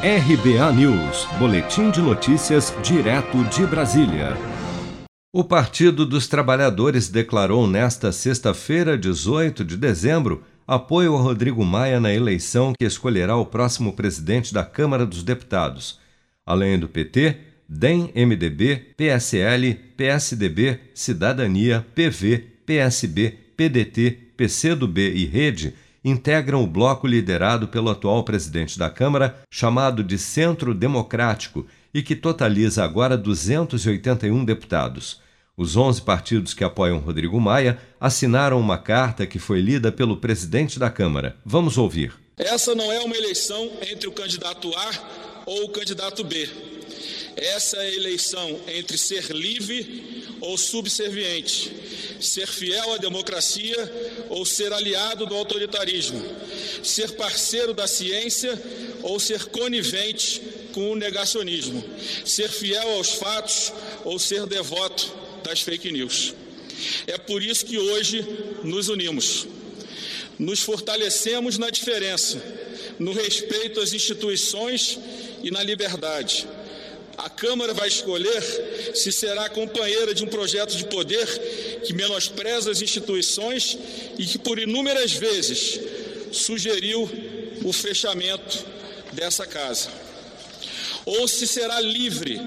RBA News, Boletim de Notícias, direto de Brasília. O Partido dos Trabalhadores declarou nesta sexta-feira, 18 de dezembro, apoio a Rodrigo Maia na eleição que escolherá o próximo presidente da Câmara dos Deputados. Além do PT, DEM, MDB, PSL, PSDB, Cidadania, PV, PSB, PDT, PCdoB e Rede integram o bloco liderado pelo atual presidente da Câmara, chamado de Centro Democrático, e que totaliza agora 281 deputados. Os 11 partidos que apoiam Rodrigo Maia assinaram uma carta que foi lida pelo presidente da Câmara. Vamos ouvir. Essa não é uma eleição entre o candidato A ou o candidato B. Essa é a eleição entre ser livre ou subserviente, ser fiel à democracia ou ser aliado do autoritarismo, ser parceiro da ciência ou ser conivente com o negacionismo, ser fiel aos fatos ou ser devoto das fake news. É por isso que hoje nos unimos. Nos fortalecemos na diferença, no respeito às instituições e na liberdade a Câmara vai escolher se será companheira de um projeto de poder que menospreza as instituições e que, por inúmeras vezes, sugeriu o fechamento dessa casa. Ou se será livre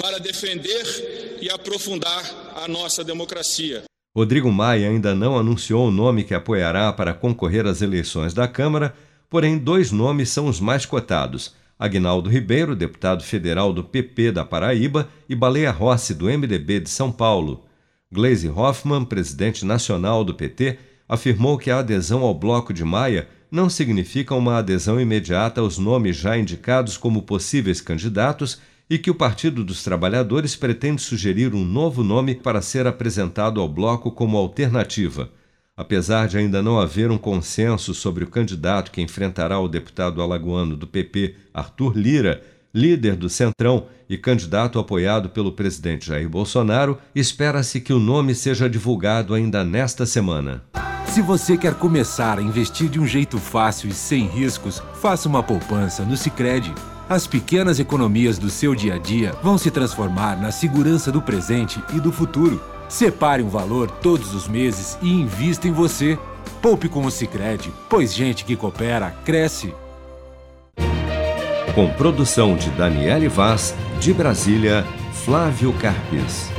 para defender e aprofundar a nossa democracia. Rodrigo Maia ainda não anunciou o nome que apoiará para concorrer às eleições da Câmara, porém, dois nomes são os mais cotados Agnaldo Ribeiro, deputado federal do PP da Paraíba, e Baleia Rossi, do MDB de São Paulo. Gleisi Hoffmann, presidente nacional do PT, afirmou que a adesão ao Bloco de Maia não significa uma adesão imediata aos nomes já indicados como possíveis candidatos e que o Partido dos Trabalhadores pretende sugerir um novo nome para ser apresentado ao bloco como alternativa. Apesar de ainda não haver um consenso sobre o candidato que enfrentará o deputado alagoano do PP, Arthur Lira, líder do Centrão e candidato apoiado pelo presidente Jair Bolsonaro, espera-se que o nome seja divulgado ainda nesta semana. Se você quer começar a investir de um jeito fácil e sem riscos, faça uma poupança no Sicredi. As pequenas economias do seu dia a dia vão se transformar na segurança do presente e do futuro. Separe um valor todos os meses e invista em você. Poupe com o Sicredi, pois gente que coopera cresce. Com produção de Daniele Vaz, de Brasília, Flávio Carpes.